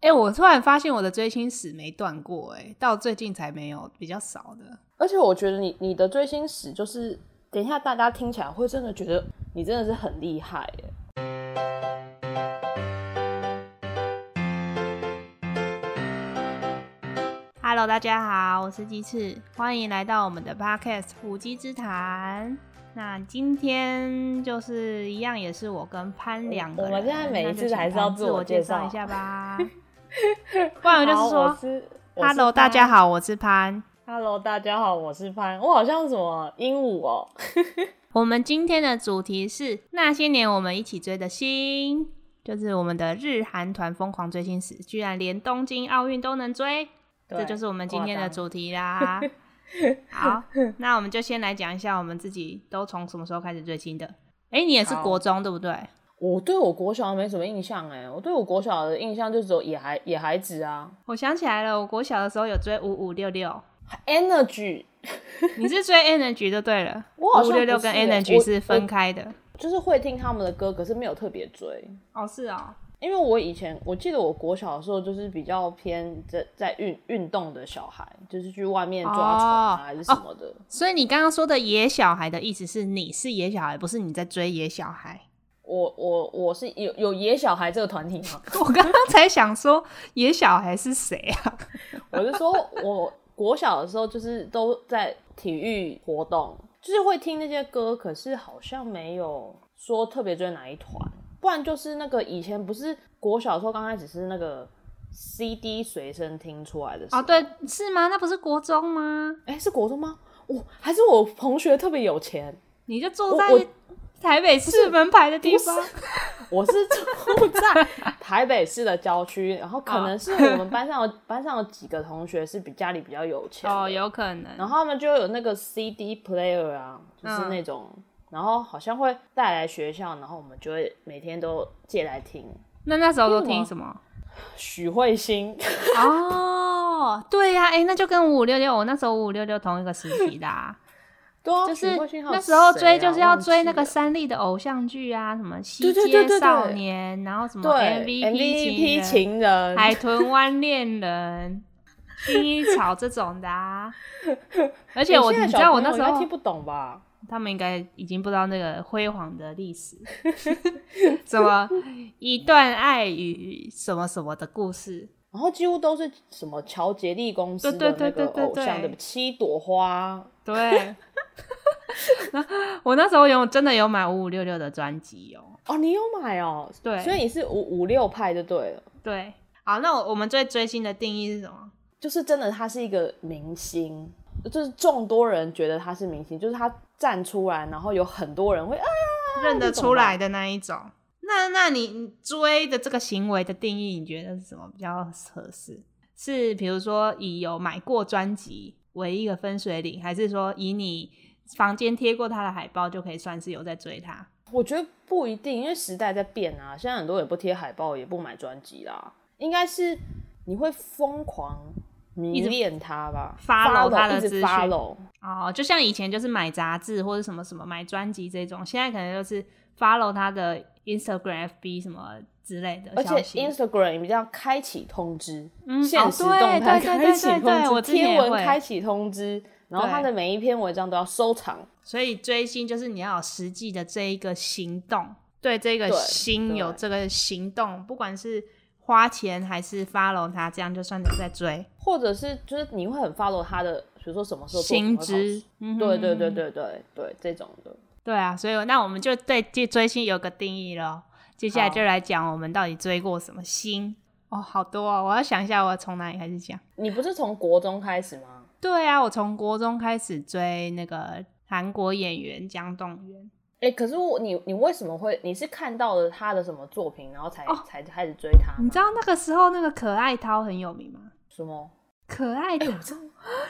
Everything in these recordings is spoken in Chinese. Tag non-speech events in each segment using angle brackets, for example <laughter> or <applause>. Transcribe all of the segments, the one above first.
哎、我突然发现我的追星史没断过，哎，到最近才没有，比较少的。而且我觉得你你的追星史就是，等一下大家听起来会真的觉得你真的是很厉害耶。Hello，大家好，我是鸡翅，欢迎来到我们的 Podcast《虎鸡之谈》。那今天就是一样，也是我跟潘两个人。我们现在每一次还是要自自我介绍一下吧。<laughs> <laughs> 不然我就是说，Hello，大家。好，我是潘。Hello，大家好，我是潘。我好像什么鹦鹉哦。<laughs> 我们今天的主题是那些年我们一起追的星，就是我们的日韩团疯狂追星史，居然连东京奥运都能追，这就是我们今天的主题啦。<laughs> 好，那我们就先来讲一下我们自己都从什么时候开始追星的。哎、你也是好国中对不对？我对我国小没什么印象哎，我对我国小的印象就只有野孩野孩子啊我想起来了，我国小的时候有追五五六六，，Energy，<laughs> 你是追 Energy 就对了。我好五六六跟 Energy 是分开的。就是会听他们的歌，可是没有特别追。哦，是哦。因为我以前我记得我国小的时候就是比较偏在在运运动的小孩，就是去外面抓虫啊、哦还是什么的。所以你刚刚说的野小孩的意思是你是野小孩，不是你在追野小孩。我我我是有有野小孩这个团体吗？<laughs> 我刚刚才想说野小孩是谁啊？<laughs> 我是说我国小的时候就是都在体育活动，就是会听那些歌，可是好像没有说特别追哪一团，不然就是那个以前不是国小的时候刚开始是那个 CD 随身听出来的啊哦，对，是吗？那不是国中吗？哎、是国中吗？我、还是我同学特别有钱，你就坐在我台北市门牌的地方。<laughs> 我是住在台北市的郊区，然后可能是我们班上有班上有几个同学是比家里比较有钱的哦，有可能。然后他们就有那个 CD player 啊，就是那种，然后好像会带来学校，然后我们就会每天都借来听。那那时候都听什么？许慧欣，哦，对呀、哎、那就跟五五六六，我那时候五五六六同一个时期的、啊，<laughs> 对啊，就是那时候追就是要追那个三立的偶像剧啊，什么《西街少年》，然后什么 MVP 情情人、人，海豚湾恋人、薰衣草这种的啊。<laughs> 而且我你知道我那时候听不懂吧？他们应该已经不知道那个辉煌的历史，<laughs> 什么 <laughs> 一段爱与什么什么的故事。然后几乎都是什么乔杰利公司对的那个对对对对偶像，对对七朵花，对，<laughs> 我那时候有真的有买五五六六的专辑哦。哦，你有买哦？对所以你是五五六派就对了，对，好，那我我们最追星的定义是什么？就是真的他是一个明星，就是众多人觉得他是明星，就是他站出来，然后有很多人会啊，认得出来的那一种。那那你你追的这个行为的定义，你觉得是什么比较合适？是比如说以有买过专辑为一个分水岭，还是说以你房间贴过他的海报就可以算是有在追他？我觉得不一定，因为时代在变啊，现在很多人也不贴海报，也不买专辑啦，应该是你会疯狂迷直恋他吧 follow 他的资讯哦，就像以前就是买杂志或者什么什么买专辑这种，现在可能就是 follow 他的 Instagram、FB 什么之类的而且。Instagram 比较开启通知，嗯现实动态开启我之前贴文开启通知，然后他的每一篇文章都要收藏。所以追星就是你要有实际的这一个行动，对这个对心有这个行动，不管是花钱还是 follow 他，这样就算你在追。或者是就是你会很 follow 他的，比如说什么时候作品薪资，嗯对对对对对对，这种的。对啊，所以那我们就对这追星有个定义了。接下来就来讲我们到底追过什么星哦，好多哦，我要想一下我要从哪里开始讲。你不是从国中开始吗？对啊，我从国中开始追那个韩国演员姜栋元。哎、可是我你你为什么会？你是看到了他的什么作品，然后才、哦才开始追他？你知道那个时候那个可爱涛很有名吗？什么？可爱涛，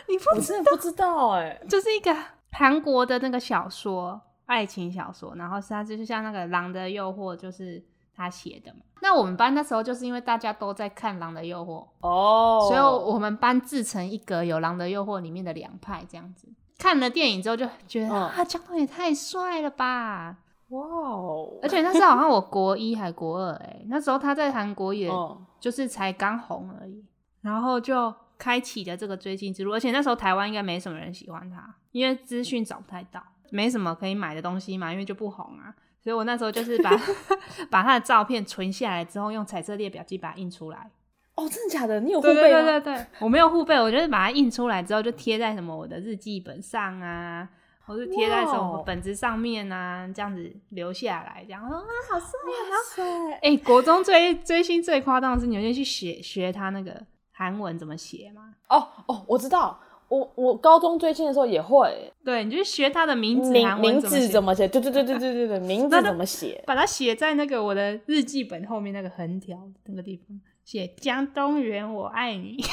你不我真的不知道哎、就是一个韩国的那个小说，爱情小说，然后是它就是像那个《狼的诱惑》，就是他写的嘛。那我们班那时候就是因为大家都在看《狼的诱惑》哦，所以我们班自成一格，有《狼的诱惑》里面的两派这样子。看了电影之后就觉得、嗯啊，江东也太帅了吧！哇哦！而且那时候好像我国一还国二，哎，那时候他在韩国也嗯，就是才刚红而已，然后就开启了这个追星之路。而且那时候台湾应该没什么人喜欢他，因为资讯找不太到，没什么可以买的东西嘛，因为就不红啊。所以我那时候就是把 <laughs> 把他的照片存下来之后，用彩色列表机把它印出来。哦，真的假的？你有护对对背吗？对对对，我没有护背，我就是把它印出来之后就贴在什么我的日记本上啊，或是贴在什么本子上面啊，这样子留下来，这样 <laughs> 啊，好帅啊！哇塞！哎、国中追追星最夸张的是，你有先去学学他那个韩文怎么写吗？哦哦，我知道，我我高中追星的时候也会对，你就学他的名字，名字怎么写？对对对对对对对，名字怎么写？把它写在那个我的日记本后面那个横条那个地方，写江东源我爱你。<laughs>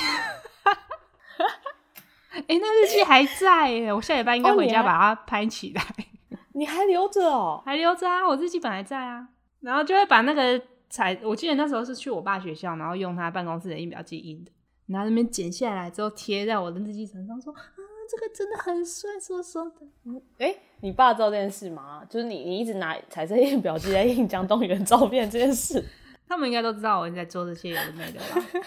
哎、那日记还在耶，我下礼拜应该回家把它拍起来，你还留着哦？<laughs> 还留着啊，我日记本还在啊。然后就会把那个彩，我记得那时候是去我爸学校，然后用他办公室的印表机印的，然后那边剪下来之后贴在我的日记本上，说啊，这个真的很帅，说说的。哎、你爸知道这件事吗？就是你你一直拿彩色印表机在印江东源照片这件事。<laughs> 他们应该都知道我在做这些有的没的吧？<laughs>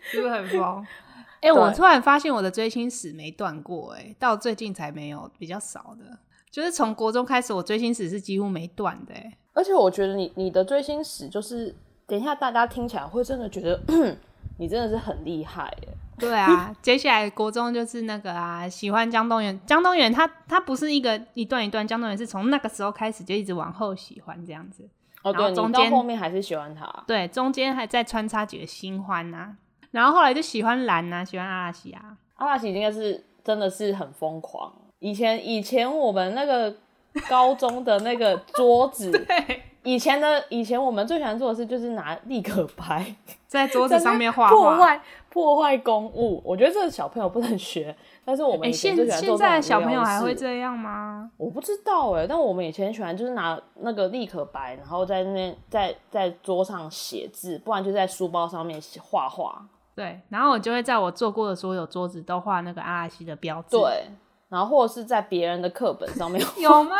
是不是很疯？<laughs> 哎、我突然发现我的追星史没断过、哎，到最近才没有，比较少的。就是从国中开始，我追星史是几乎没断的、哎，而且我觉得你你的追星史，就是等一下大家听起来会真的觉得你真的是很厉害耶。对啊，<laughs> 接下来国中就是那个啊，喜欢江东元。江东元他他不是一个一段一段，江东元是从那个时候开始就一直往后喜欢这样子。哦，对，你到中间后面还是喜欢他。对，中间还在穿插几个新欢呐、然后后来就喜欢蓝呐、喜欢阿拉西啊。阿拉西应该是真的是很疯狂。以前以前我们那个高中的那个桌子，<laughs> 对，以前的以前我们最喜欢做的事就是拿立可白 <laughs> 在桌子上面画破画。坏破坏公物。我觉得这个小朋友不能学，但是我们哎、以前现最喜欢做现在小朋友还会事这样吗？我不知道哎、但我们以前喜欢就是拿那个立可白，然后在那边在在桌上写字，不然就在书包上面写画画。对，然后我就会在我做过的所有桌子都画那个阿拉西的标志。，对，然后或者是在别人的课本上面 <laughs> 有吗？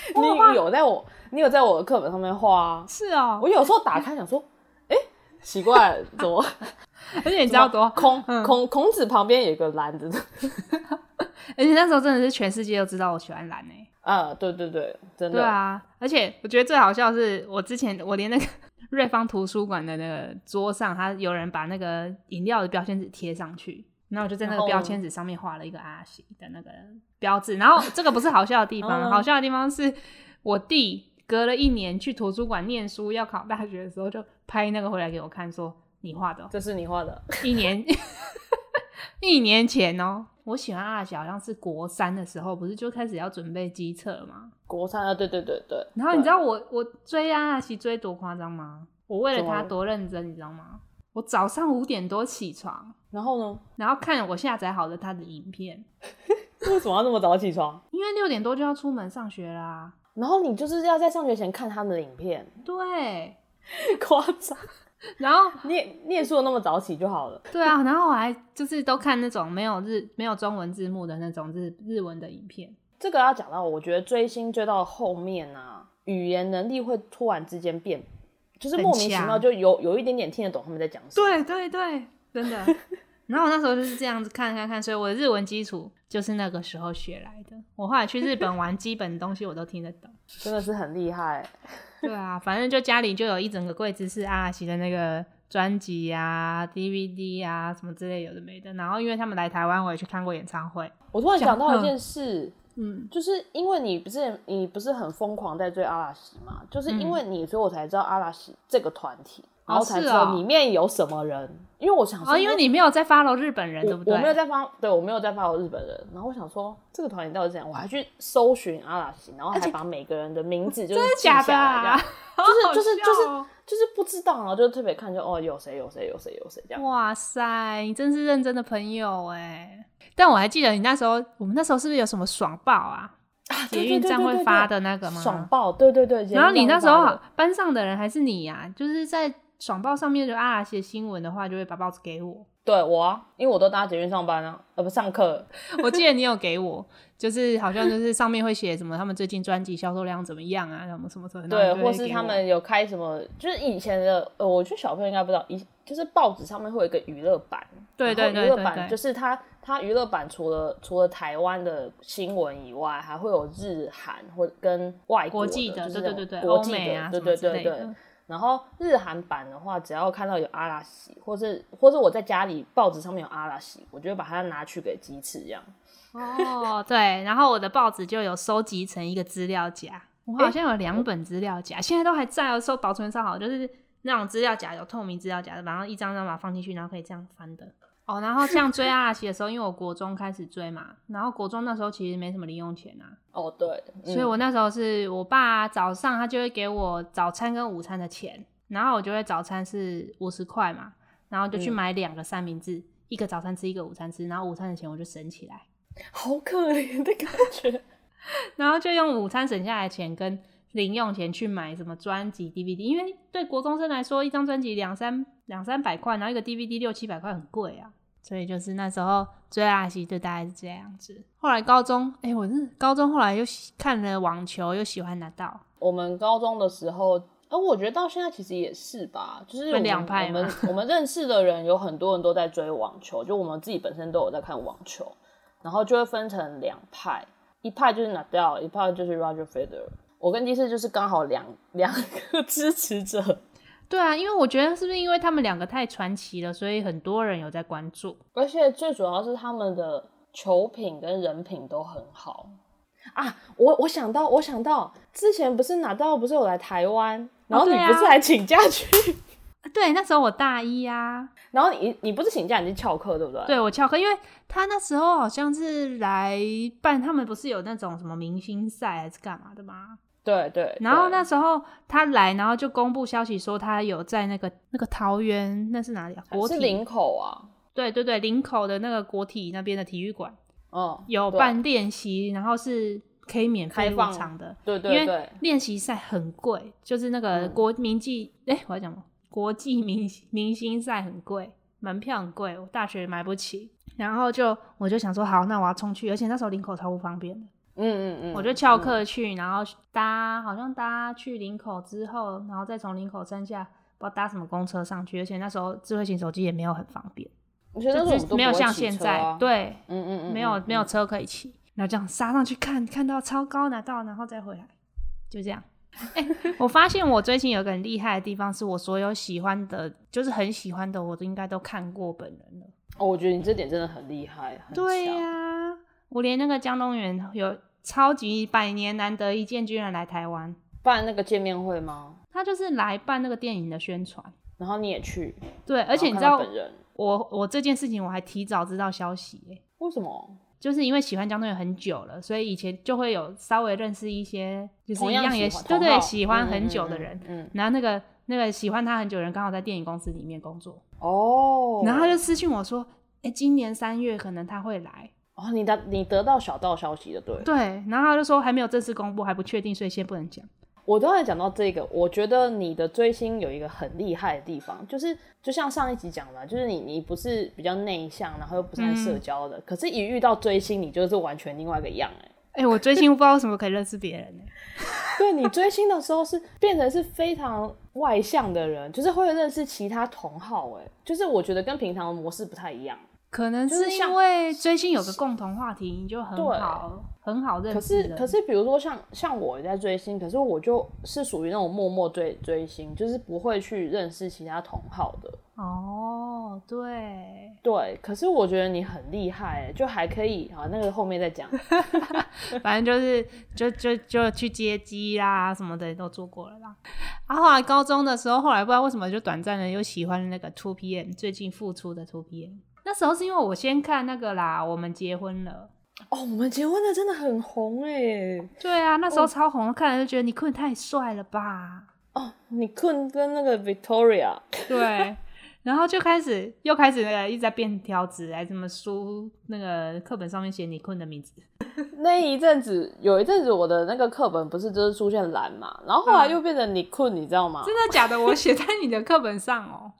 <laughs> 你有在我你有在我的课本上面画啊？是啊我，有时候打开想说，哎、奇怪，怎么 <laughs> 而且你知道多，孔嗯孔孔子旁边有个篮子？<laughs> 而且那时候真的是全世界都知道我喜欢蓝诶、啊，对对对，真的。对啊，而且我觉得最好笑的是，我之前我连那个瑞芳图书馆的那个桌上，他有人把那个饮料的标签纸贴上去，然后我就在那个标签纸上面画了一个阿喜的那个标志。然后 <laughs> 这个不是好笑的地方，嗯好笑的地方是我弟隔了一年去图书馆念书，要考大学的时候，就拍那个回来给我看，说你画的哦、这是你画的，一年 <laughs> 一年前哦。我喜欢阿喜好像是国三的时候，不是就开始要准备机测吗？国三啊，对对对对。然后你知道道我我追阿喜追多夸张吗？我为了他多认真，你知道吗？我早上五点多起床，然后呢？然后看我下载好了他的影片，<laughs> 为什么要那么早起床？因为六点多就要出门上学啦。然后你就是要在上学前看他们的影片，对，<laughs> 夸张。然后念念书的那么早起就好了。对啊，然后我还就是都看那种没有日没有中文字幕的那种日日文的影片。这个要讲到，我觉得追星追到后面啊，语言能力会突然之间变，就是莫名其妙就有有一点点听得懂他们在讲什么。对对对，真的。然后我那时候就是这样子看看看，所以我的日文基础就是那个时候学来的。我后来去日本玩，基本东西我都听得懂。真的是很厉害。<laughs> 对啊，反正就家里就有一整个柜子是阿拉西的那个专辑啊、DVD 啊什么之类有的没的。然后因为他们来台湾，我也去看过演唱会。我突然想到一件事，嗯，就是因为你不是你不是很疯狂在追阿拉西嘛，就是因为你，所以我才知道阿拉西这个团体，然后才知是哦道里面有什么人。因为我想说，哦，因为你没有在 follow 日本人，对不对？我我没有在 follow，，对我没有在 follow 日本人。然后我想说，这个团体到底是怎样？我还去搜寻阿拉西，然后还把每个人的名字就是记假下来，<laughs> 就是就是就是就是不知道，然后就特别看就哦有谁有谁有谁有谁这样。哇塞，你真是认真的朋友哎！但我还记得你那时候，我们那时候是不是有什么爽爆啊？捷运站会发的那个吗？爽爆，对对对。然后你那时候班上的人还是你呀、就是在爽报上面有阿拉西的新闻的话，就会把报纸给我。对我啊，因为我都搭捷运上班啊，呃不上课。<laughs> 我记得你有给我，就是好像就是上面会写什么，他们最近专辑销售量怎么样啊，什么什么什么。对，或是他们有开什么，就是以前的，呃，我觉得小朋友应该不知道，以就是报纸上面会有一个娱乐版，对对对，娱乐版就是它它娱乐版除了除了台湾的新闻以外，还会有日韩或跟外国际的，对对对对，国际的，对对对对。然后日韩版的话，只要看到有阿拉西，或是或是我在家里报纸上面有阿拉西，我就会把它拿去给鸡翅这样。哦，对，然后我的报纸就有收集成一个资料夹，我好像有两本资料夹，现在都还在哦，收保存上好，就是那种资料夹有透明资料夹的，然后一张张把它放进去，然后可以这样翻的。哦，然后像追阿拉西的时候，因为我国中开始追嘛，然后国中那时候其实没什么零用钱啊。哦，对，所以我那时候是我爸早上他就会给我早餐跟午餐的钱，然后我就会早餐是五十块嘛，然后就去买两个三明治，一个早餐吃，一个午餐吃，然后午餐的钱我就省起来。<laughs> 好可怜的感觉，<laughs> 然后就用午餐省下来的钱跟零用钱去买什么专辑 DVD，因为对国中生来说，一张专辑两三两三百块，然后一个 DVD 六七百块很贵啊。所以就是那时候追阿西就大概是这样子。后来高中，哎，我是高中后来又看了网球，又喜欢拿到。我们高中的时候，呃，我觉得到现在其实也是吧，就是两派。我们 <laughs> 我们认识的人有很多人都在追网球，就我们自己本身都有在看网球，然后就会分成两派，一派就是拿掉，一派就是 Roger Federer。我跟第四就是刚好两两个支持者。对啊，因为我觉得是不是因为他们两个太传奇了，所以很多人有在关注，而且最主要是他们的球品跟人品都很好啊！我我想到，我想到之前不是拿到不是有来台湾，然后你不是还请假去？<laughs> 对，那时候我大一啊，然后你你不是请假，你是翘课对不对？对我翘课，因为他那时候好像是来办，他们不是有那种什么明星赛还是干嘛的吗？对对，然后那时候他来，然后就公布消息说他有在那个那个桃园，那是哪里啊？国体林口啊？对对对，林口的那个国体那边的体育馆，哦，有办练习，然后是可以免费入场的。对对对，练习赛很贵，就是那个国民际，哎，我要讲国际明明星赛很贵，门票很贵，我大学买不起。然后就我就想说，好，那我要冲去，而且那时候林口超不方便的。嗯嗯嗯，我就翘课去，然后搭好像搭去林口之后，然后再从林口山下不知道搭什么公车上去，而且那时候智慧型手机也没有很方便，我觉得没有像现在，对，嗯嗯嗯，没有没有车可以骑，然后这样杀上去看，看到超高拿到，然后再回来，就这样。哎，我发现我最近有个很厉害的地方，是我所有喜欢的，就是很喜欢的，我都应该都看过本人了。哦，我觉得你这点真的很厉害，对呀，我连那个江东元有。超级百年难得一见，居然来台湾办那个见面会吗？他就是来办那个电影的宣传，然后你也去。对，而且你知道，我我这件事情我还提早知道消息耶。为什么？就是因为喜欢江东源很久了，所以以前就会有稍微认识一些，就是一样也对对喜欢很久的人。嗯。然后那个那个喜欢他很久的人刚好在电影公司里面工作。哦。然后他就私信我说：“哎，今年三月可能他会来。”哦，你的你得到小道消息的，对对，然后他就说还没有正式公布，还不确定，所以先不能讲。我刚才讲到这个，我觉得你的追星有一个很厉害的地方，就是就像上一集讲的，就是你你不是比较内向，然后又不是社交的，可是一遇到追星，你就是完全另外一个样哎哎，我追星不知道为什么可以认识别人呢？<laughs> 对你追星的时候是变成是非常外向的人，就是会认识其他同好哎，就是我觉得跟平常的模式不太一样。可能是因为追星有个共同话题，你就很好很好认识。可是可是，比如说像像我在追星，可是我就是属于那种默默追追星，就是不会去认识其他同好的。哦，对对，可是我觉得你很厉害，就还可以啊。那个后面再讲，<laughs> 反正就是就就就去接机啦什么的都做过了啦。啊，后来高中的时候，后来不知道为什么就短暂的又喜欢那个 Two PM，最近复出的 Two PM。那时候是因为我先看那个啦，我们结婚了哦，我们结婚的真的很红哎，对啊，那时候超红，看了就觉得你坤太帅了吧？哦，你坤跟那个 Victoria 对，然后就开始又开始那个一直在变条子，还什么书那个课本上面写你坤的名字。那一阵子有一阵子我的那个课本不是就是出现蓝嘛，然后后来又变成你坤，你知道吗？真的假的？我写在你的课本上哦。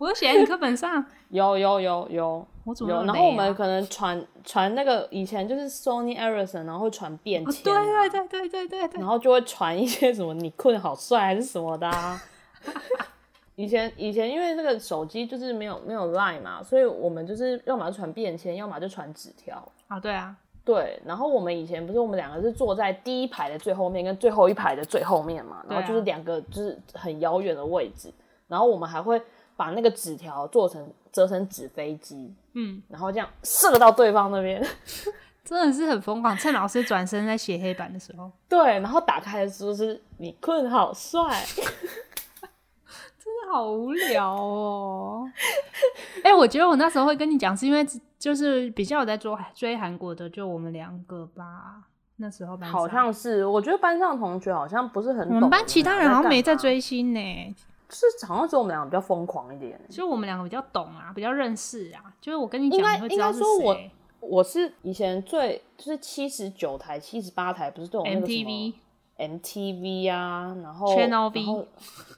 我都写在你课本上，<laughs> 有有有有。有，我怎么那么然后我们可能传传那个以前就是 Sony Ericsson，然后会传便哦签、啊。对对对对对对。对然，后就会传一些什么你困好帅还是什么的、啊。<laughs> 以前以前因为那个手机就是没有没有 Line 嘛，所以我们就是要么就传便签，要么就传纸条。啊对啊，对，然后我们以前不是我们两个是坐在第一排的最后面跟最后一排的最后面嘛，然后就是两个就是很遥远的位置，然后我们还会把那个纸条做成折成纸飞机，嗯，然后这样射到对方那边。<laughs> 真的是很疯狂。趁老师转身在写黑板的时候，对，然后打开的时候是你困好帅，<laughs> 真的好无聊哦。<laughs> 哎、我觉得我那时候会跟你讲，是因为就是比较有在追追韩国的，就我们两个吧。那时候好像是，我觉得班上同学好像不是很懂。我们班其他人好像没在，追星呢，是好像只有我们两个比较疯狂一点。就我们两个比较懂啊，比较认识啊。就是我跟你讲，应该你会知道是应该说我谁。我是以前最就是七十九台、七十八台，不是都有那个什么 MTV MTV 啊，然后 Channel V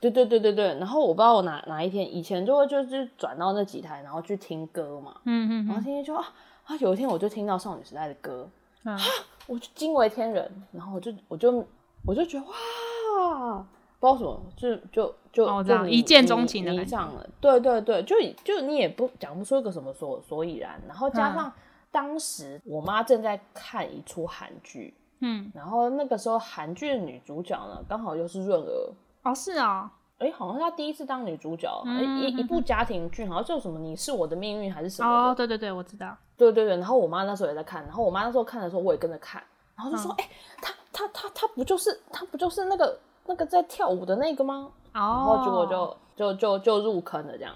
对对对对对，然后我不知道我哪哪一天以前就会就是转到那几台，然后去听歌嘛，嗯嗯嗯然后听听就啊啊，有一天我就听到少女时代的歌，啊，我就惊为天人，然后我就我就我就觉得哇，不知道什么，就就就、哦我知道就一见钟情的对对对，就就你也不讲不出一个什么所所以然，然后加嗯。上当时我妈正在看一出韩剧，嗯，然后那个时候韩剧的女主角呢，刚好又是润儿。哦是哦，哎，好像是她第一次当女主角，一嗯一部家庭剧，好像叫什么“你是我的命运”还是什么哦，对对对，我知道。对对对，然后我妈那时候也在看，然后我妈那时候看的时候，我也跟着看，然后就嗯说：“哎、他他他他不就是她不就是那个那个在跳舞的那个吗？”哦然哦，后结果就就就就入坑了这样，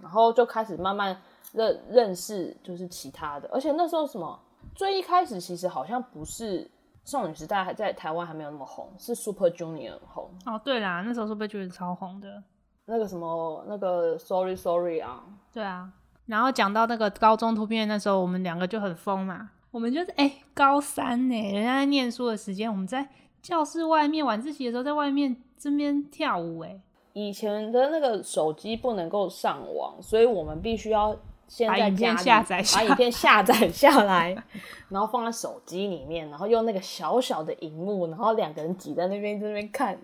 然后就开始慢慢认认识就是其他的，而且那时候什么最一开始其实好像不是少女时代还在台湾还没有那么红，是 Super Junior 很红，哦，对啦，那时候 Super Junior 超红的？那个什么那个 Sorry Sorry 啊，对啊，然后讲到那个高中突变，那时候我们两个就很疯嘛。我们就是哎、高三呢，人家在念书的时间，我们在教室外面晚自习的时候，在外面这边跳舞哎，以前的那个手机不能够上网，所以我们必须要先把影片在家里下载下把影片下载下来，<laughs> 然后放在手机里面，然后用那个小小的荧幕，然后两个人挤在那边在那边看。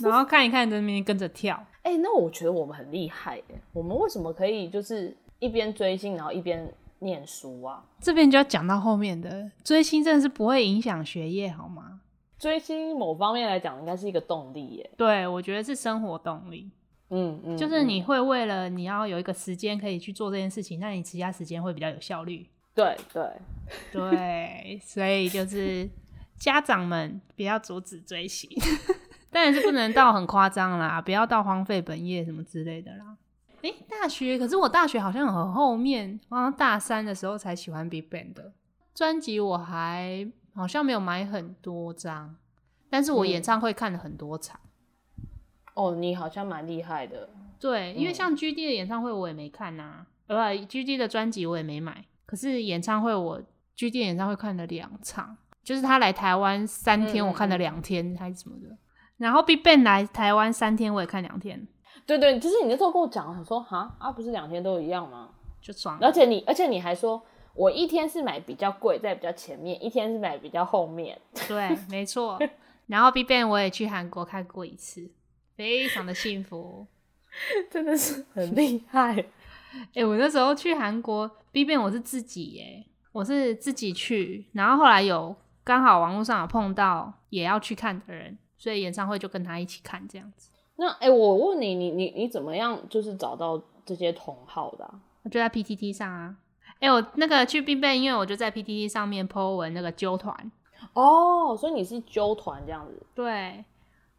然后看一看，在那边跟着跳。<laughs> 哎、那我觉得我们很厉害耶！我们为什么可以就是一边追星，然后一边念书啊？这边就要讲到后面的追星，真的是不会影响学业好吗？追星某方面来讲，应该是一个动力耶。对，我觉得是生活动力，嗯嗯，就是嗯你会为了你要有一个时间可以去做这件事情，那你其他时间会比较有效率。对对，对，所以就是家长们不要阻止追星，<laughs> 当然是不能到很夸张啦，不要到荒废本业什么之类的啦。诶、大学可是我大学好像很后面，好像大三的时候才喜欢 Big Bang 的专辑，我还好像没有买很多张，但是我嗯演唱会看了很多场。哦，你好像蛮厉害的。对，因为嗯像 G D 的演唱会我也没看呐、呃，G D 的专辑我也没买，可是演唱会我 G D 演唱会看了两场，就是他来台湾三天，我看了两天还是什么的。然后 Big Bang 来台湾三天，我也看两天，对对，就是你那时候跟我讲，我想说哈啊，不是两天都一样吗？就爽了。而且你，而且你还说，我一天是买比较贵，在比较前面；一天是买比较后面。<laughs> 对，没错。然后 Big Bang 我也去韩国看过一次，非常的幸福。<laughs> 真的是很厉害。哎、我那时候去韩国 B Ban 我是自己耶，我是自己去，然后后来有刚好网络上有碰到也要去看的人，所以演唱会就跟他一起看这样子。那哎、我问你，你你你怎么样，就是找到这些同好的啊、我就在 PTT 上啊，哎、我那个去必备，因为我就在 PTT 上面 po 文那个揪团，哦，所以你是揪团这样子。对，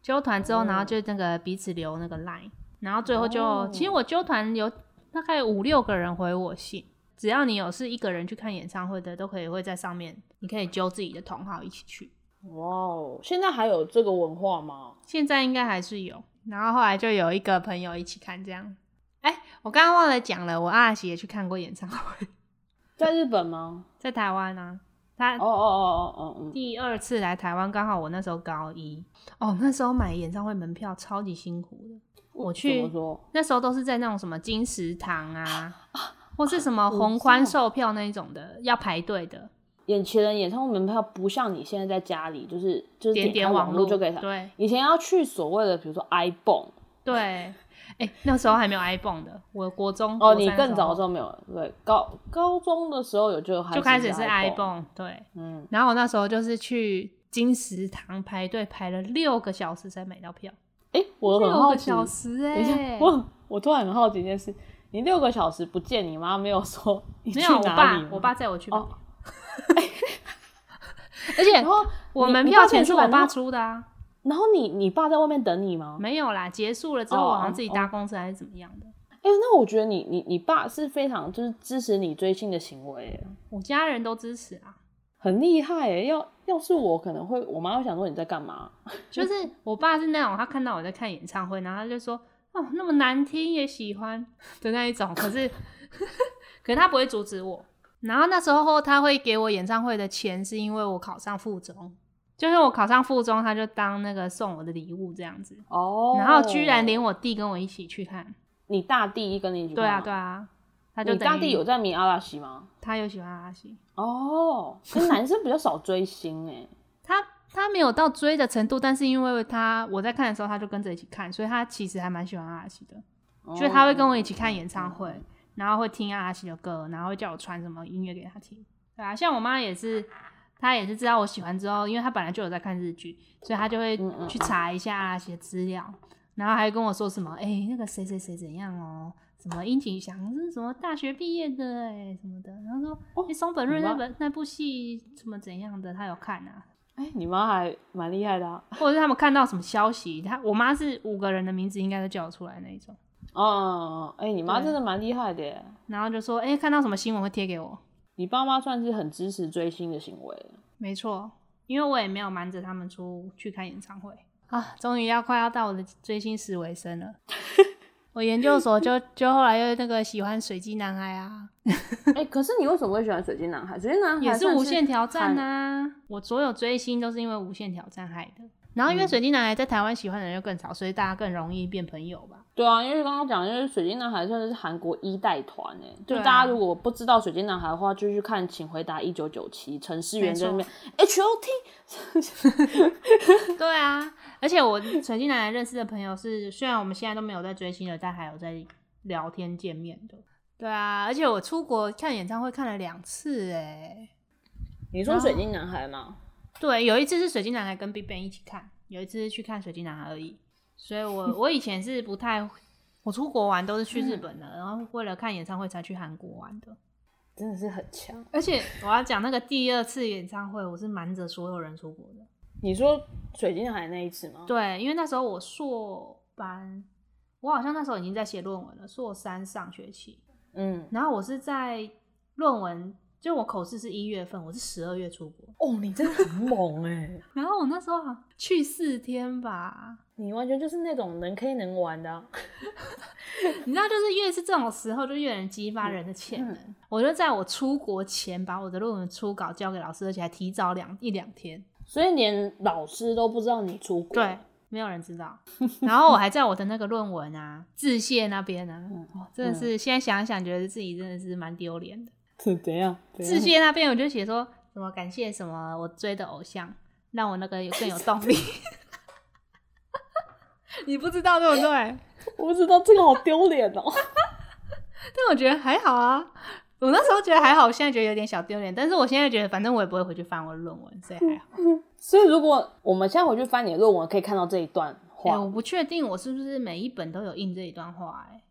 揪团之后，哦然后就那个彼此留那个 line，然后最后就、哦其实我揪团有大概五六个人回我信，只要你有是一个人去看演唱会的，都可以会在上面，你可以揪自己的同好一起去。哇哦，现在还有这个文化吗？现在应该还是有，然后后来就有一个朋友一起看这样。哎、我刚刚忘了讲了，我阿喜也去看过演唱会，在日本吗？在台湾啊，他哦哦哦哦哦嗯。第二次来台湾，刚好我那时候高一，哦，那时候买演唱会门票超级辛苦的。我去？那时候都是在那种什么金石堂啊，或是什么我红知道宽售票那一种的，要排队的，眼前的演唱会门票不像你现在在家里，就是就是点点网络就可以看。对以前要去所谓的比如说 iPhone 对，哎、那时候还没有 iPhone 的，我国中哦，你更早的时候没有，对，高高中的时候有就就开始是 iPhone，iPhone，对，嗯，然后我那时候就是去金石堂排队排了六个小时才买到票，哎、我很六个好奇，小时等一下哎、我我突然很好奇一件事，你六个小时不见你妈，没有说你去没有，我哪里我爸载我去 <laughs> 而且我你门票钱是我爸出的啊，然后你你爸在外面等你吗？没有啦，结束了之后哦我好像自己搭哦公车还是怎么样的。哎、那我觉得你你你爸是非常就是支持你追星的行为，我家人都支持啊，很厉害哎。要要是我可能会，我妈会想说你在干嘛？<laughs> 就是我爸是那种他看到我在看演唱会，然后他就说哦那么难听也喜欢的那一种，<laughs> 可是可是他不会阻止我。然后那时候他会给我演唱会的钱，是因为我考上附中，就是我考上附中，他就当那个送我的礼物这样子。哦，然后居然连我弟跟我一起去看，你大弟跟你一起对啊，对啊，他就大弟有在迷阿拉西吗？他有喜欢阿拉西，哦，其实男生比较少追星 <laughs> 哎。他他没有到追的程度，但是因为他我在看的时候，他就跟着一起看，所以他其实还蛮喜欢阿拉西的。就是他会跟我一起看演唱会，然后会听阿拉西的歌，然后会叫我传什么音乐给他听。对啊，像我妈也是，她也是知道我喜欢之后，因为他本来就有在看日剧，所以他就会去查一下阿西的资料，然后还跟我说什么，哎、那个谁谁谁怎样哦、什么殷景祥是什么大学毕业的哎、什么的，然后说哦哎松、本润那本那部戏什么怎样的，他有看啊，哎、你妈还蛮厉害的啊。<laughs> 或者是他们看到什么消息，他我妈是五个人的名字应该都叫得出来那一种。哦，哎、你妈真的蛮厉害的耶。然后就说，哎、看到什么新闻会贴给我。你爸妈算是很支持追星的行为。没错，因为我也没有瞒着他们出去看演唱会啊。终于要快要到我的追星史尾声了。<laughs> 我研究所就就后来又那个喜欢水晶男孩啊，哎、可是你为什么会喜欢水晶男孩？水晶男孩也是无限挑战呐啊。我所有追星都是因为无限挑战害的。然后因为嗯水晶男孩在台湾喜欢的人又更少，所以大家更容易变朋友吧。对啊，因为刚刚讲，就是水晶男孩算是韩国一代团哎，就大家如果不知道水晶男孩的话，就去看《请回答一九九七》，陈思源在那边 H O T，<laughs> 对啊，而且我水晶男孩认识的朋友是，虽然我们现在都没有在追星了，但还有在聊天见面的。对啊，而且我出国看演唱会看了两次，哎，你说水晶男孩吗？对，有一次是水晶男孩跟 BigBang 一起看，有一次是去看水晶男孩而已。所以我 <laughs> 我以前是不太，我出国玩都是去日本的，然后为了看演唱会才去韩国玩的。真的是很强。而且我要讲那个第二次演唱会，我是瞒着所有人出国的。你说水晶男孩那一次吗？对，因为那时候我硕班，我好像那时候已经在写论文了，硕三上学期。嗯，然后我是在论文，就我口试是一月份，我是十二月出国。哦，你真的很 <laughs> 猛哎，然后我那时候去四天吧，你完全就是那种能 K 能玩的啊、<laughs> 你知道，就是越是这种时候，就越能激发人的潜能。我就在我出国前把我的论文初稿交给老师，而且还提早两一两天。所以连老师都不知道你出国。对，没有人知道。然后我还在我的那个论文啊致谢那边啊，哦真的是现在想想，觉得自己真的是蛮丢脸的。是怎样？怎致样谢那边我就写说什么感谢什么我追的偶像，让我那个有更有动力。<laughs> 你不知道对不对？<laughs> 我不知道这个好丢脸哦。<laughs> 但我觉得还好啊。我那时候觉得还好，我现在觉得有点小丢脸。但是我现在觉得，反正我也不会回去翻我的论文，所以还好。所以如果我们现在回去翻你的论文，可以看到这一段哎、话。我不确定我是不是每一本都有印这一段话、哎，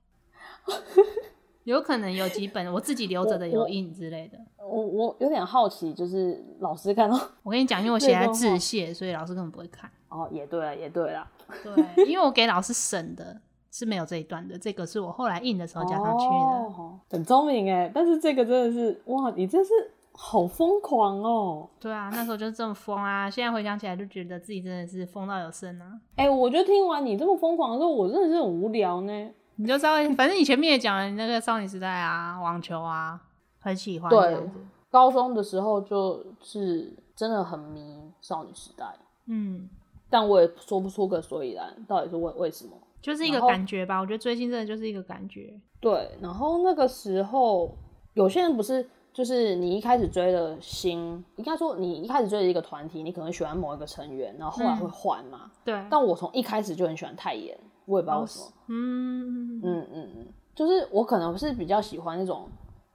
有可能有几本我自己留着的有印之类的。我我有点好奇，就是老师看到我跟你讲，因为我 <laughs> 写在致谢，所以老师根本不会看。哦，也对了，也对了，<laughs> 对，因为我给老师审的是没有这一段的，这个是我后来印的时候加上去的。哦，很聪明哎。但是这个真的是哇，你真是好疯狂哦。对啊，那时候就是这么疯啊！现在回想起来，就觉得自己真的是疯到有声啊。哎、我觉得听完你这么疯狂的时候，我真的是很无聊呢。你就稍微，反正你前面也讲了，你那个少女时代啊，网球啊，很喜欢对。高中的时候就是真的很迷少女时代，嗯，但我也说不出个所以然，到底是为为什么？就是一个感觉吧。我觉得追星真的就是一个感觉。对，然后那个时候有些人不是。就是你一开始追的星，应该说你一开始追的一个团体，你可能喜欢某一个成员，然后后来会换嘛。对。但我从一开始就很喜欢泰妍，我也不知道为什么。嗯嗯嗯嗯，就是我可能是比较喜欢那种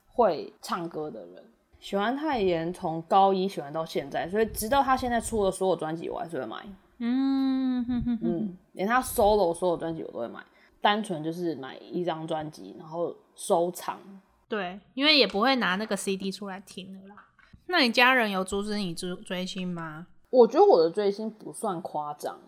会唱歌的人，喜欢泰妍从高一喜欢到现在，所以直到他现在出的所有专辑，我还是会买。嗯哼哼嗯，连他 solo 所有专辑我都会买，单纯就是买一张专辑，然后收藏。对，因为也不会拿那个 CD 出来听了啦。那你家人有阻止你追追星吗？我觉得我的追星不算夸张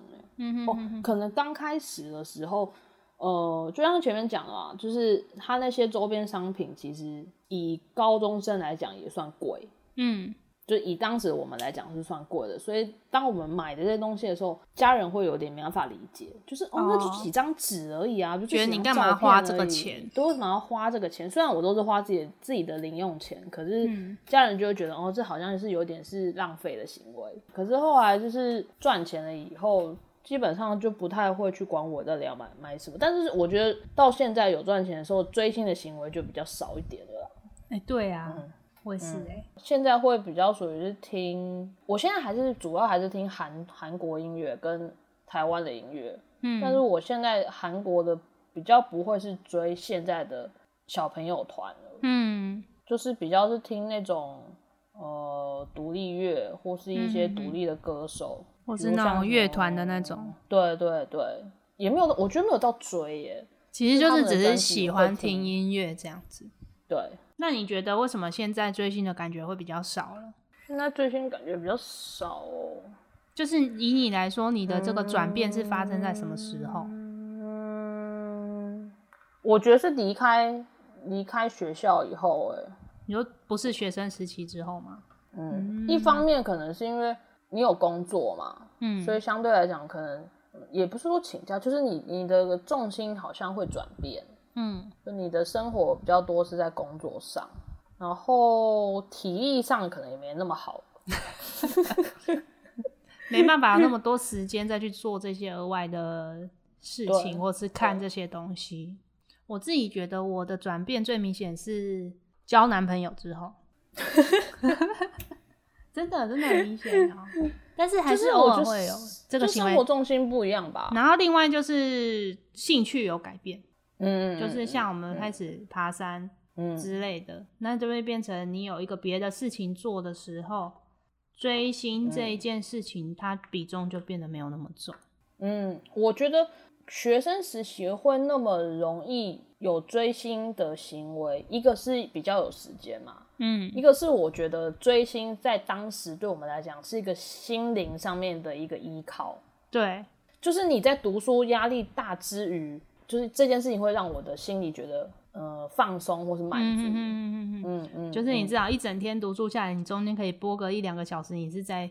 嗯哦，可能刚开始的时候，呃，就像前面讲的啊，就是他那些周边商品，其实以高中生来讲也算贵。嗯。就以当时我们来讲是算贵的，所以当我们买的这些东西的时候，家人会有点没办法理解，就是哦，那就几张纸而已啊，就觉得你干嘛花这个钱？都为什么要花这个钱？虽然我都是花自己自己的零用钱，可是家人就会觉得哦，这好像是有点是浪费的行为。可是后来就是赚钱了以后，基本上就不太会去管我到底要买买什么。但是我觉得到现在有赚钱的时候，追星的行为就比较少一点了。哎，对啊。会是哎，现在会比较属于是听，我现在还是主要还是听韩韩国音乐跟台湾的音乐，嗯，但是我现在韩国的比较不会是追现在的小朋友团了，嗯，就是比较是听那种呃独立乐或是一些独立的歌手，或是那种乐团的那种，对对对，也没有，我觉得没有到追耶，其实就是只是喜欢听音乐这样子，对。那你觉得为什么现在追星的感觉会比较少了？现在追星感觉比较少哦。就是以你来说，你的这个转变是发生在什么时候？嗯，我觉得是离开离开学校以后，哎，你说不是学生时期之后吗？嗯，一方面可能是因为你有工作嘛，嗯，所以相对来讲，可能也不是说请假，就是你你的重心好像会转变。嗯，就你的生活比较多是在工作上，然后体力上可能也没那么好，<laughs> 没办法有那么多时间再去做这些额外的事情，或是看这些东西。我自己觉得我的转变最明显是交男朋友之后，<laughs> 真的真的很明显啊。<laughs> 但是还是偶尔会有这个生活重心不一样吧。然后另外就是兴趣有改变。嗯，就是像我们开始爬山，嗯之类的，那就会变成你有一个别的事情做的时候，追星这一件事情，它比重就变得没有那么重。嗯，我觉得学生时期会那么容易有追星的行为，一个是比较有时间嘛，嗯，一个是我觉得追星在当时对我们来讲是一个心灵上面的一个依靠。对，就是你在读书压力大之余。就是这件事情会让我的心里觉得呃放松或是满足，嗯嗯嗯嗯，就是你知道一整天读书下来，你中间可以播个一两个小时，你是在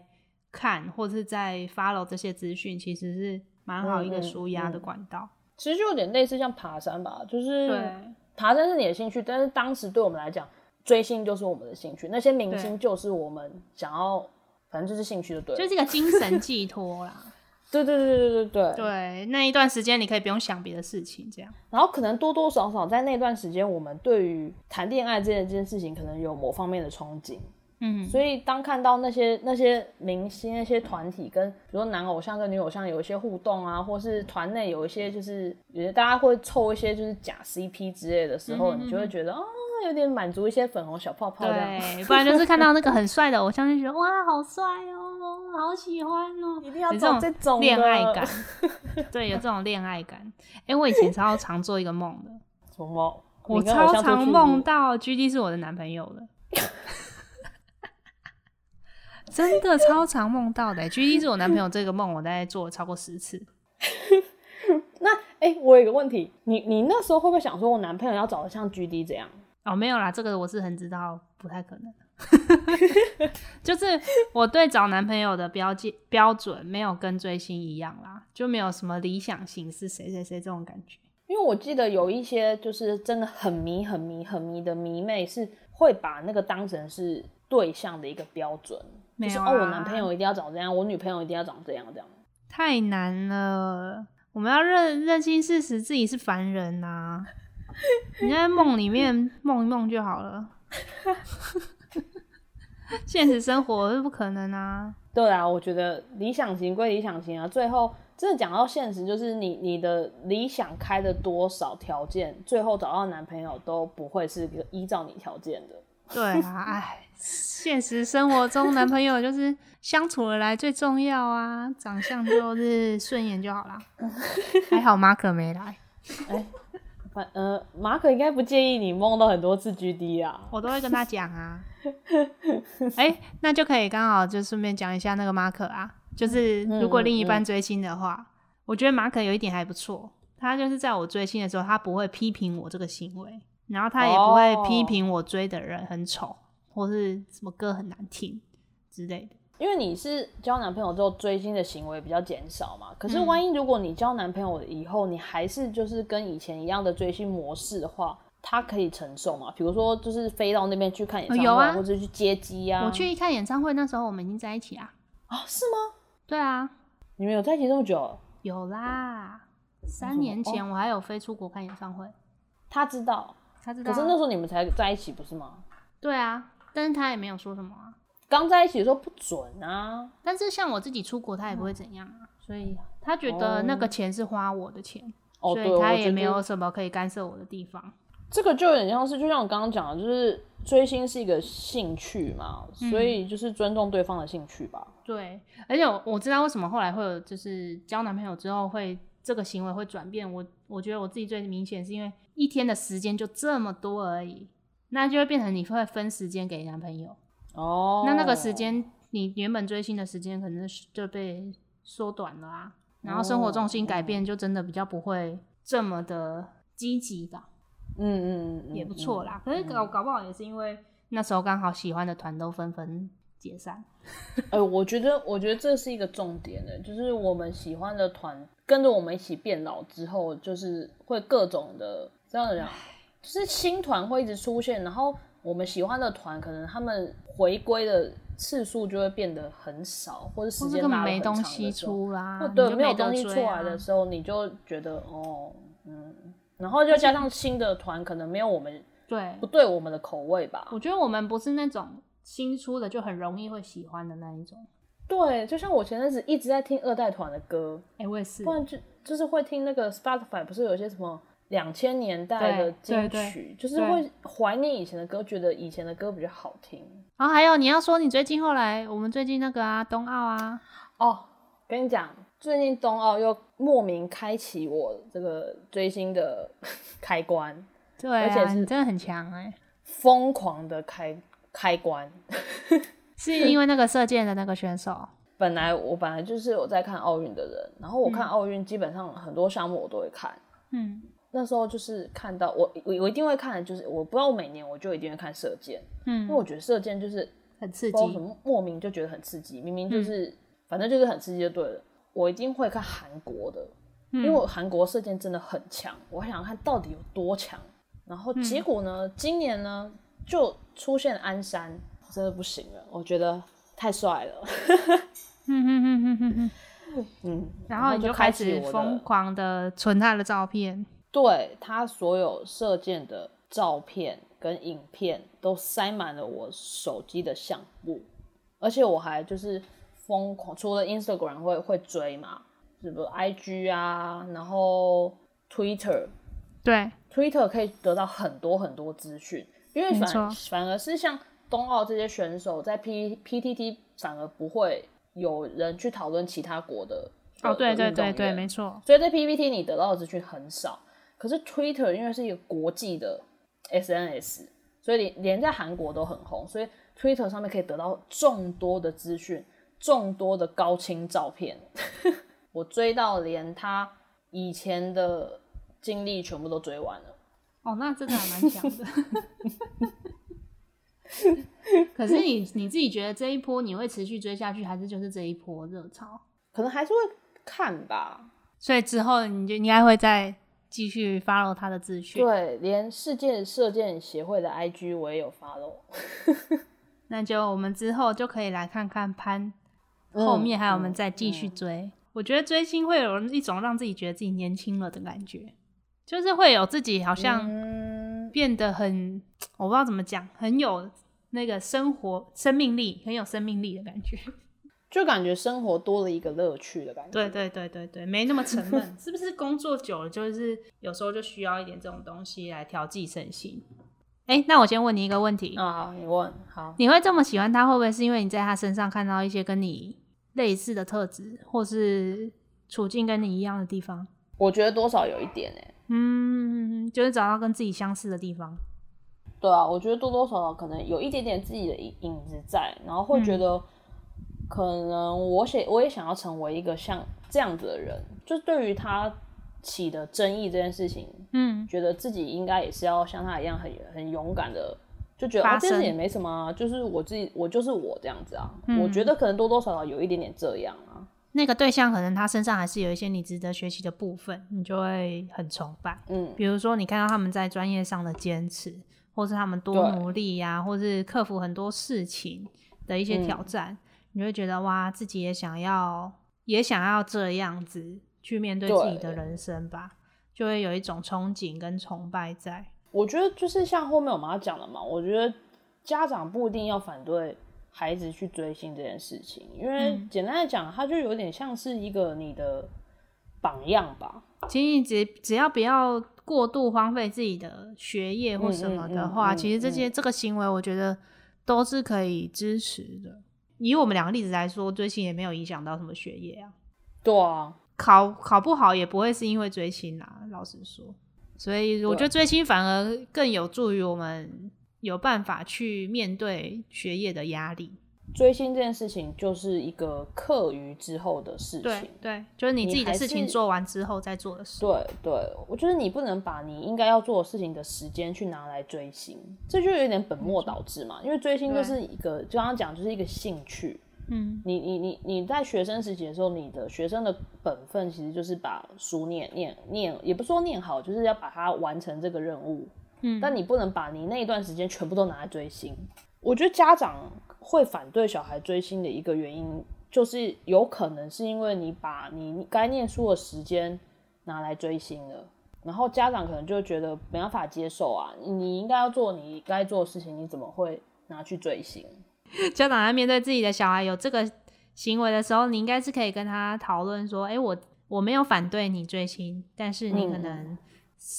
看或是在 follow 这些资讯，其实是蛮好一个舒压的管道。其实就有点类似像爬山吧，就是爬山是你的兴趣，但是当时对我们来讲，追星就是我们的兴趣，那些明星就是我们想要，反正就是兴趣就对，就是个精神寄托啦。<laughs> 对对对对对对对，那一段时间你可以不用想别的事情，这样。然后可能多多少少在那段时间，我们对于谈恋爱这件这件事情，可能有某方面的憧憬。嗯，所以当看到那些那些明星、那些团体跟比如说男偶像跟女偶像有一些互动啊，或是团内有一些就是有些大家会凑一些就是假 CP 之类的时候，你就会觉得哦。有点满足一些粉红小泡泡，对，不然就是看到那个很帅的偶像，就觉得 <laughs> 哇，好帅哦，好喜欢哦，一定要有这种恋爱感，<laughs> 对，有这种恋爱感。哎，我以前超常做一个梦的，什么？我超常梦到 G D 是我的男朋友的，<laughs> 真的超常梦到的。G D 是我男朋友这个梦，我大概做了超过十次。<laughs> 那哎，我有一个问题，你你那时候会不会想说，我男朋友要找的像 G D 这样？哦，没有啦，这个我是很知道，不太可能。<laughs> 就是我对找男朋友的标记标准没有跟追星一样啦，就没有什么理想型是谁谁谁这种感觉。因为我记得有一些就是真的很迷、很迷、很迷的迷妹，是会把那个当成是对象的一个标准，就是哦，我男朋友一定要长这样，我女朋友一定要长这样，这样太难了。我们要认认清事实，自己是凡人呐、你在梦里面梦一梦就好了，现实生活是不可能啊。对啊，我觉得理想型归理想型啊，最后真的讲到现实，就是你你的理想开的多少条件，最后找到男朋友都不会是个依照你条件的。对啊，哎，现实生活中男朋友就是相处得来最重要啊，长相就是顺眼就好啦。<laughs> 还好马可没来，反呃，马可应该不介意你梦到很多次 GD 啊。我都会跟他讲啊。<laughs> 哎、那就可以刚好就顺便讲一下那个马可啊，就是如果另一半追星的话，我觉得马可有一点还不错，他就是在我追星的时候，他不会批评我这个行为，然后他也不会批评我追的人很丑，或是什么歌很难听之类的。因为你是交男朋友之后追星的行为比较减少嘛，可嗯是万一如果你交男朋友以后，你还是就是跟以前一样的追星模式的话，他可以承受吗？比如说就是飞到那边去看演唱会，或者去接机啊。我去看演唱会那时候，我们已经在一起啦。啊，是吗？对啊，你们有在一起这么久？有啦，三年前我还有飞出国看演唱会，他知道，他知道啊。可是那时候你们才在一起不是吗？对啊，但是他也没有说什么啊。刚在一起的时候不准啊。但是像我自己出国，他也不会怎样啊，所以他觉得那个钱是花我的钱，哦，所，以他也没有什么可以干涉我的地方。这个就有点像是，就像我刚刚讲的，就是追星是一个兴趣嘛，嗯所以就是尊重对方的兴趣吧。对，而且我我知道为什么后来会有，就是交男朋友之后会这个行为会转变。我我觉得我自己最明显是因为一天的时间就这么多而已，那就会变成你会分时间给男朋友，哦，那那个时间你原本追星的时间可能是就被缩短了啊，然后生活重心改变就真的比较不会这么的积极吧。嗯，嗯嗯嗯，也不错啦。可是搞搞不好也是因为那时候刚好喜欢的团都纷纷解散。哎、<laughs> 我觉得，我觉得这是一个重点的，就是我们喜欢的团跟着我们一起变老之后，就是会各种的这样讲，就是新团会一直出现，然后我们喜欢的团可能他们回归的次数就会变得很少，或者时间拉没东西出啦，哦，对，没有东西出来的时候，你就觉得哦，嗯，然后就加上新的团可能没有我们对不，对我们的口味吧。我觉得我们不是那种新出的就很容易会喜欢的那一种。对，就像我前阵子一直在听二代团的歌，哎、我也是不，然就就是会听那个 Spotify，不是有些什么两千年代的金曲，就是会怀念以前的歌，觉得以前的歌比较好听。然后还有你要说你最近后来我们最近那个啊冬奥啊，哦，跟你讲，最近冬奥又莫名开启我这个追星的 <laughs> 开关，对啊，而且是真的很强哎、疯狂的开开关。<laughs> 是因为那个射箭的那个选手，<laughs> 本来我本来就是有在看奥运的人，然后我看奥运基本上很多项目我都会看。嗯那时候就是看到我我我一定会看的，就是我不知道我每年我就一定会看射箭，嗯因为嗯，我觉得射箭就是很刺激莫名就觉得很刺激，明明就是、反正就是很刺激就对了。我一定会看韩国的，因为我韩国射箭真的很强，我还想看到底有多强。然后结果呢，今年呢就出现鞍山，真的不行了，我觉得太帅了。<laughs> 嗯然后你就就开始疯狂的存他的照片，对他所有射箭的照片跟影片都塞满了我手机的相簿，而且我还就是疯狂，除了 Instagram 会会追嘛，是不是 IG 啊，然后 Twitter。对，Twitter 可以得到很多很多资讯，因为反反而是像冬奥这些选手在 P PTT 反而不会有人去讨论其他国的哦，对对对对，没错，所以在 PPT 你得到的资讯很少，可是 Twitter 因为是一个国际的 SNS，所以连连在韩国都很红，所以 Twitter 上面可以得到众多的资讯，众多的高清照片。<laughs> 我追到连他以前的经历全部都追完了。哦，那真的还蛮强的。<laughs> 可是你你自己觉得这一波你会持续追下去，还是就是这一波热潮？可能还是会看吧。所以之后你就应该会再继续 follow 他的资讯。对，连世界射箭协会的 IG 我也有 follow。<laughs> 那就我们之后就可以来看看潘嗯后面，还有我们再继续追。我我觉得追星会有一种让自己觉得自己年轻了的感觉，就是会有自己好像嗯，变得很，我不知道怎么讲，很有那个生活生命力，很有生命力的感觉。就感觉生活多了一个乐趣的感觉。对对对对对，没那么沉闷，<laughs> 是不是？工作久了，就是有时候就需要一点这种东西来调剂身心。哎、那我先问你一个问题，啊，好，你问好。你会这么喜欢他，会不会是因为你在他身上看到一些跟你类似的特质，或是处境跟你一样的地方？我觉得多少有一点诶、嗯，就是找到跟自己相似的地方。对啊，我觉得多多少少可能有一点点自己的影影子在，然后会觉嗯得可能我想我也想要成为一个像这样子的人，就对于他起的争议这件事情，嗯，觉得自己应该也是要像他一样很很勇敢的，就觉得发声哦这也没什么啊，就是我自己我就是我这样子啊，嗯。我觉得可能多多少少有一点点这样啊，那个对象可能他身上还是有一些你值得学习的部分，你就会很崇拜。嗯，比如说，你看到他们在专业上的坚持，或是他们多努力呀、或是克服很多事情的一些嗯挑战，你会觉得哇，自己也想要，也想要这样子去面对自己的人生吧，就会有一种憧憬跟崇拜在。我觉得就是像后面我们要讲的嘛，我觉得家长不一定要反对孩子去追星这件事情，因为嗯简单的讲，它就有点像是一个你的榜样吧。其实你只只要不要过度荒废自己的学业或什么的话，嗯嗯嗯其实这些、这个行为，我觉得都是可以支持的。以我们两个例子来说，追星也没有影响到什么学业啊，对啊，考考不好也不会是因为追星啦。老实说，所以我觉得追星反而更有助于我们有办法去面对学业的压力。追星这件事情就是一个课余之后的事情。对，就是你自己的事情做完之后再做的事。对对，我觉得你不能把你应该要做的事情的时间去拿来追星，这就有点本末倒置嘛。因为追星就是一个，就刚刚讲，就是一个兴趣。嗯，你你你你在学生时期的时候，你的学生的本分其实就是把书念念念，也不是说念好，就是要把它完成这个任务。嗯但你不能把你那一段时间全部都拿来追星。我觉得家长会反对小孩追星的一个原因，就是有可能是因为你把你该念书的时间拿来追星了。然后家长可能就觉得没办法接受啊，你应该要做你该做的事情，你怎么会拿去追星？<laughs> 家长在面对自己的小孩有这个行为的时候，你应该是可以跟他讨论说：“哎、我我没有反对你追星，但是你可嗯能，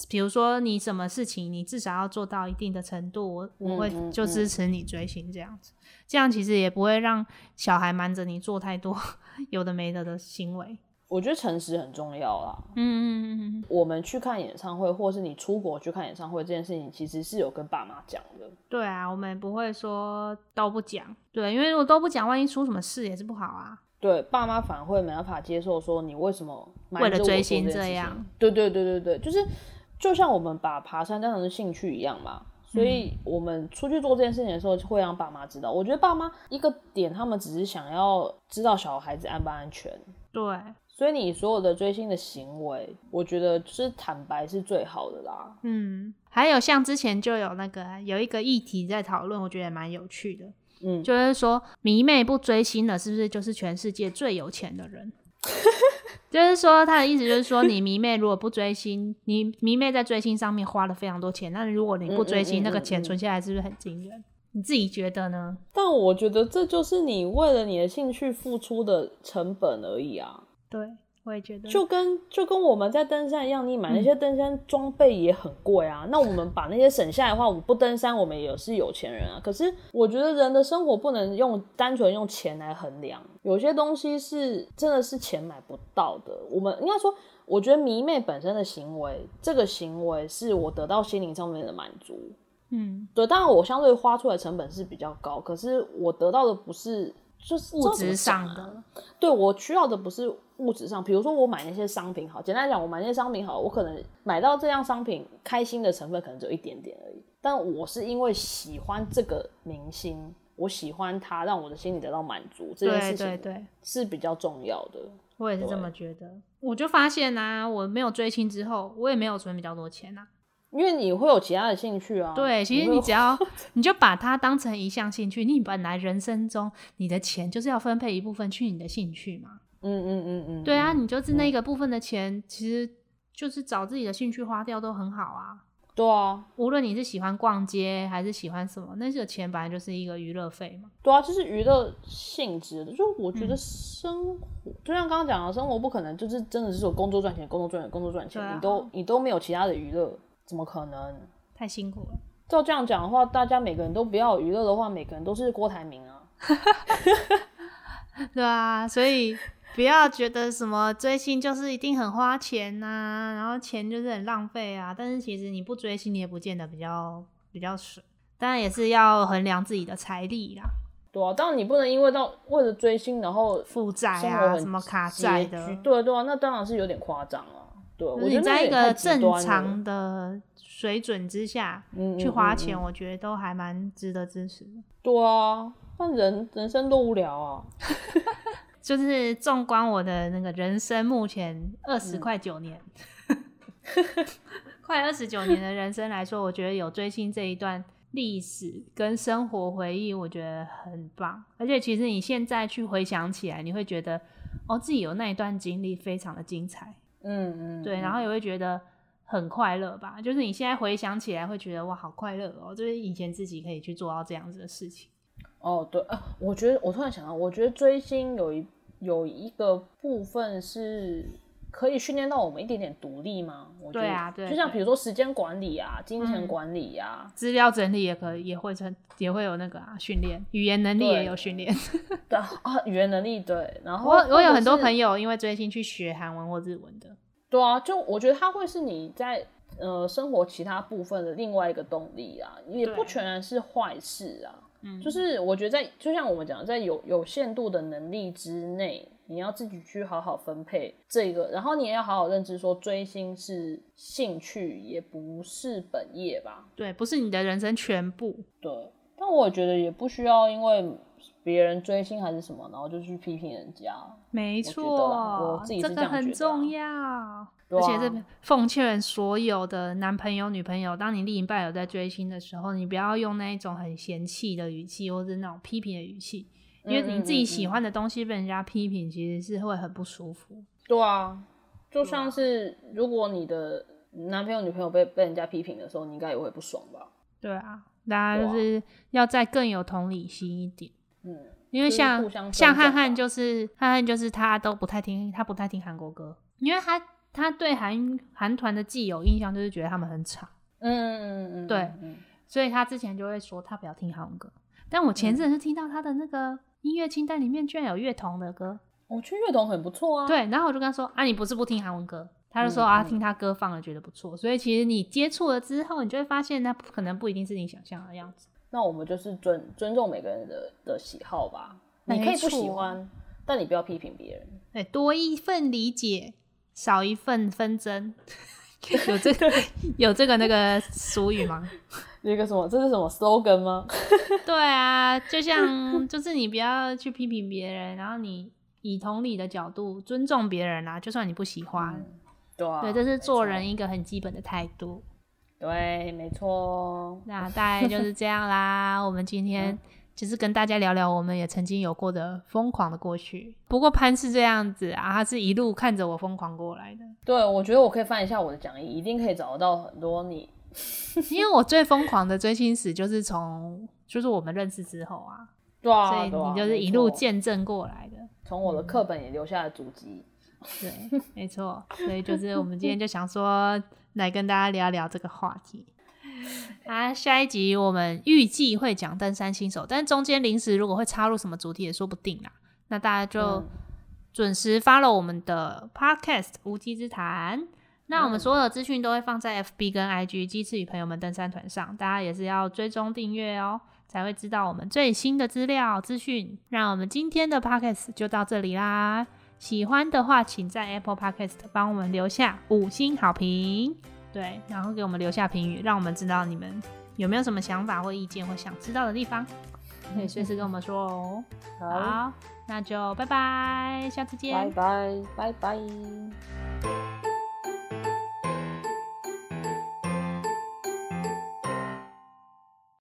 比如说你什么事情，你至少要做到一定的程度，我我会就支持你追星这样子。这样其实也不会让小孩瞒着你做太多 <laughs> 有的没的的行为。我觉得诚实很重要啦。嗯嗯嗯嗯，我们去看演唱会，或是你出国去看演唱会这件事情，其实是有跟爸妈讲的。对啊，我们不会说都不讲，对，因为如果都不讲，万一出什么事也是不好啊。对，爸妈反而会没办法接受，说你为什么瞒为了追星这样。对对对对对，就是就像我们把爬山当成是兴趣一样嘛。所以我们出去做这件事情的时候，会让爸妈知道。我觉得爸妈一个点，他们只是想要知道小孩子安不安全。对，所以你所有的追星的行为，我觉得是坦白是最好的啦。嗯，还有像之前就有那个有一个议题在讨论，我觉得也蛮有趣的，嗯，就是说迷妹不追星了，是不是就是全世界最有钱的人？<laughs> <laughs> 就是说他的意思就是说，你迷妹如果不追星，<laughs> 你迷妹在追星上面花了非常多钱，那如果你不追星，嗯嗯嗯那个钱嗯存下来是不是很惊人？你自己觉得呢？但我觉得这就是你为了你的兴趣付出的成本而已啊。对，我也觉得，就跟就跟我们在登山一样，你买那些登山装备也很贵啊。那我们把那些省下来的话，我们不登山，我们也是有钱人啊。可是我觉得人的生活不能用单纯用钱来衡量，有些东西是真的是钱买不到的。我们应该说，我觉得迷妹本身的行为，这个行为是我得到心灵上面的满足。嗯，对，当然我相对花出来成本是比较高，可是我得到的不是就是物质上的。对我需要的不是物质上，比如说我买那些商品好，简单来讲，我买那些商品好，我可能买到这样商品，开心的成分可能只有一点点而已。但我是因为喜欢这个明星，我喜欢他，让我的心里得到满足，这件事情对对，是比较重要的。我也是这么觉得。我就发现啊，我没有追星之后，我也没有存比较多钱啊。因为你会有其他的兴趣啊。对，其实你只要你就把它当成一项兴趣，你本来人生中你的钱就是要分配一部分去你的兴趣嘛。嗯嗯嗯嗯，对啊，嗯你就是那个部分的钱，其实就是找自己的兴趣花掉都很好啊。对啊，无论你是喜欢逛街还是喜欢什么，那个钱本来就是一个娱乐费嘛。对啊，就是娱乐性质的。就我觉得嗯生活，就像刚刚讲的，生活不可能就是真的是有工作赚钱、工作赚钱、工作赚钱，啊你都你都没有其他的娱乐，怎么可能？太辛苦了。照这样讲的话，大家每个人都不要娱乐的话，每个人都是郭台铭啊。<laughs> 对啊，所以不要觉得什么追星就是一定很花钱呐、然后钱就是很浪费啊。但是其实你不追星，你也不见得比较比较省。当然也是要衡量自己的财力啦，对啊，当然你不能因为到为了追星，然后负债啊，什么卡债的，对对啊，那当然是有点夸张啊。对，我觉得是你在一个正常的水准之下嗯去花钱，我觉得都还蛮值得支持的。对啊，那人人生多无聊啊。<laughs> 就是纵观我的那个人生，目前二十嗯快九年，<laughs> 快二十九年的人生来说，我觉得有追星这一段历史跟生活回忆，我觉得很棒。而且其实你现在去回想起来，你会觉得哦，自己有那一段经历非常的精彩，嗯嗯，对，然后也会觉得很快乐吧。就是你现在回想起来，会觉得哇，好快乐哦，就是以前自己可以去做到这样子的事情。哦，对，呃，我觉得我突然想到，我觉得追星有一有一个部分是可以训练到我们一点点独立吗？我觉得对啊对对就像比如说时间管理啊、金钱嗯管理啊，资料整理也可以，也会成，也会有那个啊训练，语言能力也有训练。<laughs> 对啊，啊语言能力对，然后我我有很多朋友，因为追星去学韩文或日文的，对啊，就我觉得它会是你在呃生活其他部分的另外一个动力啊，也不全然是坏事啊。嗯，就是我觉得在就像我们讲，在有有限度的能力之内，你要自己去好好分配这个，然后你也要好好认知说，追星是兴趣，也不是本业吧？对，不是你的人生全部。对。但我觉得也不需要因为别人追星还是什么，然后就去批评人家。没错我自己，这个很重要。啊而且是奉劝所有的男朋友、女朋友，当你另一半有在追星的时候，你不要用那一种很嫌弃的语气，或者那种批评的语气，因为嗯你自己喜欢的东西被人家批评，其实是会很不舒服。对啊，就像是如果你的男朋友、女朋友被被人家批评的时候，你应该也会不爽吧？对啊，大家就是要再更有同理心一点。嗯，就是因为像像汉汉就是汉汉就是他都不太听，他不太听韩国歌，因为他他对韩韩团的既有印象就是觉得他们很吵，嗯嗯嗯嗯，对所以他之前就会说他不要听韩文歌。但我前阵子是听到他的那个音乐清单里面居然有乐童的歌，我觉得乐童很不错啊。对，然后我就跟他说啊，你不是不听韩文歌？他就说嗯啊，嗯听他歌放了觉得不错，所以其实你接触了之后，你就会发现那可能不一定是你想象的样子。那我们就是尊尊重每个人的的喜好吧。你可以不喜错欢，但你不要批评别人。对，多一份理解，少一份纷争，<laughs> 有这个 <laughs> 有这个那个俗语吗？那个什么，这是什么 slogan 吗？<laughs> 对啊，就像就是你不要去批评别人，然后你以同理的角度尊重别人啊，就算你不喜欢，对啊，对，这是做人一个很基本的态度。对，没错。那大概就是这样啦。我们今天就是跟大家聊聊我们也曾经有过的疯狂的过去。不过潘是这样子啊，他是一路看着我疯狂过来的。对，我觉得我可以翻一下我的讲义，一定可以找得到很多你。因为我最疯狂的追星史就是从就是我们认识之后啊，对啊，所以你就是一路见证过来的。从我的课本也留下了足迹。对，没错，所以就是我们今天就想说来跟大家聊聊这个话题。<laughs> 啊，下一集我们预计会讲登山新手，但中间临时如果会插入什么主题也说不定啦。那大家就嗯准时 follow 我们的 podcast 无稽之谈。那我们嗯所有的资讯都会放在 FB 跟 IG 鸡翅与朋友们登山团上，大家也是要追踪订阅哦，才会知道我们最新的资料资讯。那我们今天的 podcast 就到这里啦。喜欢的话，请在 Apple Podcast 帮我们留下五星好评，对，然后给我们留下评语，让我们知道你们有没有什么想法或意见或想知道的地方，可以随时跟我们说哦。好，好，那就拜拜，下次见，拜拜，拜拜。